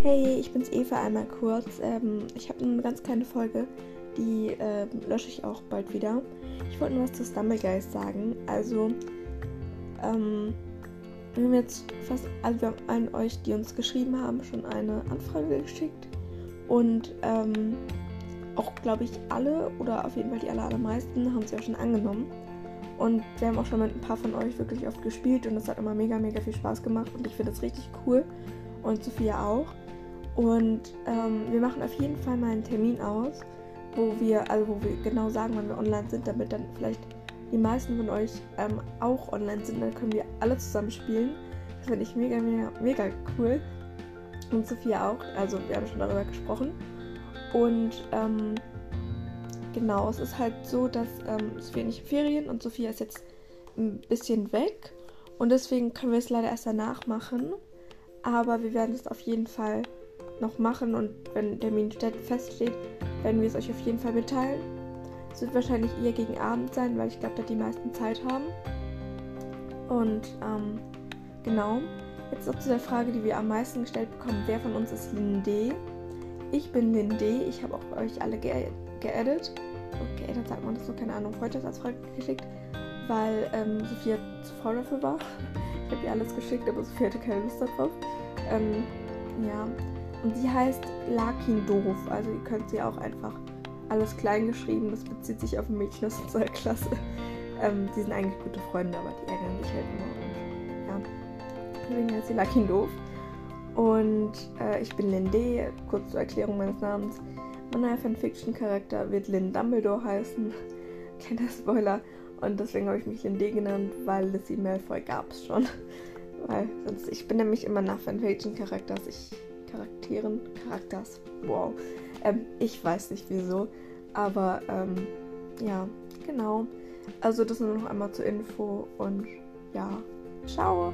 Hey, ich bin's Eva einmal kurz. Ähm, ich habe eine ganz kleine Folge, die äh, lösche ich auch bald wieder. Ich wollte nur was zu Stumblegeist sagen. Also, ähm, wir haben jetzt fast alle wir allen euch, die uns geschrieben haben, schon eine Anfrage geschickt. Und ähm, auch, glaube ich, alle oder auf jeden Fall die aller, allermeisten haben sie auch schon angenommen. Und wir haben auch schon mit ein paar von euch wirklich oft gespielt und es hat immer mega, mega viel Spaß gemacht und ich finde es richtig cool. Und Sophia auch. Und ähm, wir machen auf jeden Fall mal einen Termin aus, wo wir, also wo wir genau sagen, wann wir online sind, damit dann vielleicht die meisten von euch ähm, auch online sind. Dann können wir alle zusammen spielen. Das finde ich mega, mega, mega cool. Und Sophia auch. Also wir haben schon darüber gesprochen. Und ähm, genau, es ist halt so, dass ähm, Sophia nicht in Ferien und Sophia ist jetzt ein bisschen weg. Und deswegen können wir es leider erst danach machen. Aber wir werden es auf jeden Fall noch machen und wenn der Termin feststeht, werden wir es euch auf jeden Fall mitteilen. Es wird wahrscheinlich eher gegen Abend sein, weil ich glaube, dass die meisten Zeit haben. Und ähm, genau. Jetzt noch zu der Frage, die wir am meisten gestellt bekommen. Wer von uns ist Linde? Ich bin Linde. Ich habe auch euch alle ge geedit. Oh, geedit sagt man das so, keine Ahnung. Heute als Frage geschickt, weil ähm, Sophia zu faul dafür war. Habe ihr alles geschickt, aber Sophia hatte keine Lust darauf. Ähm, ja, und sie heißt Lakin Doof. Also ihr könnt sie auch einfach alles klein geschrieben. Das bezieht sich auf ein Mädchen aus unserer Klasse. Ähm, die sind eigentlich gute Freunde, aber die ärgern sich halt immer. Und ja, deswegen heißt sie Lakin Doof. Und äh, ich bin Linde, kurz zur Erklärung meines Namens. Mein neuer Fanfiction-Charakter wird Lynn Dumbledore heißen. Kleiner Spoiler. Und deswegen habe ich mich Linde genannt, weil Lizzie Malfoy gab es schon. weil sonst, ich bin nämlich immer nach Fanfiction-Charakters. Ich Charakteren, Charakters, wow. Ähm, ich weiß nicht wieso, aber ähm, ja, genau. Also das nur noch einmal zur Info und ja, ciao.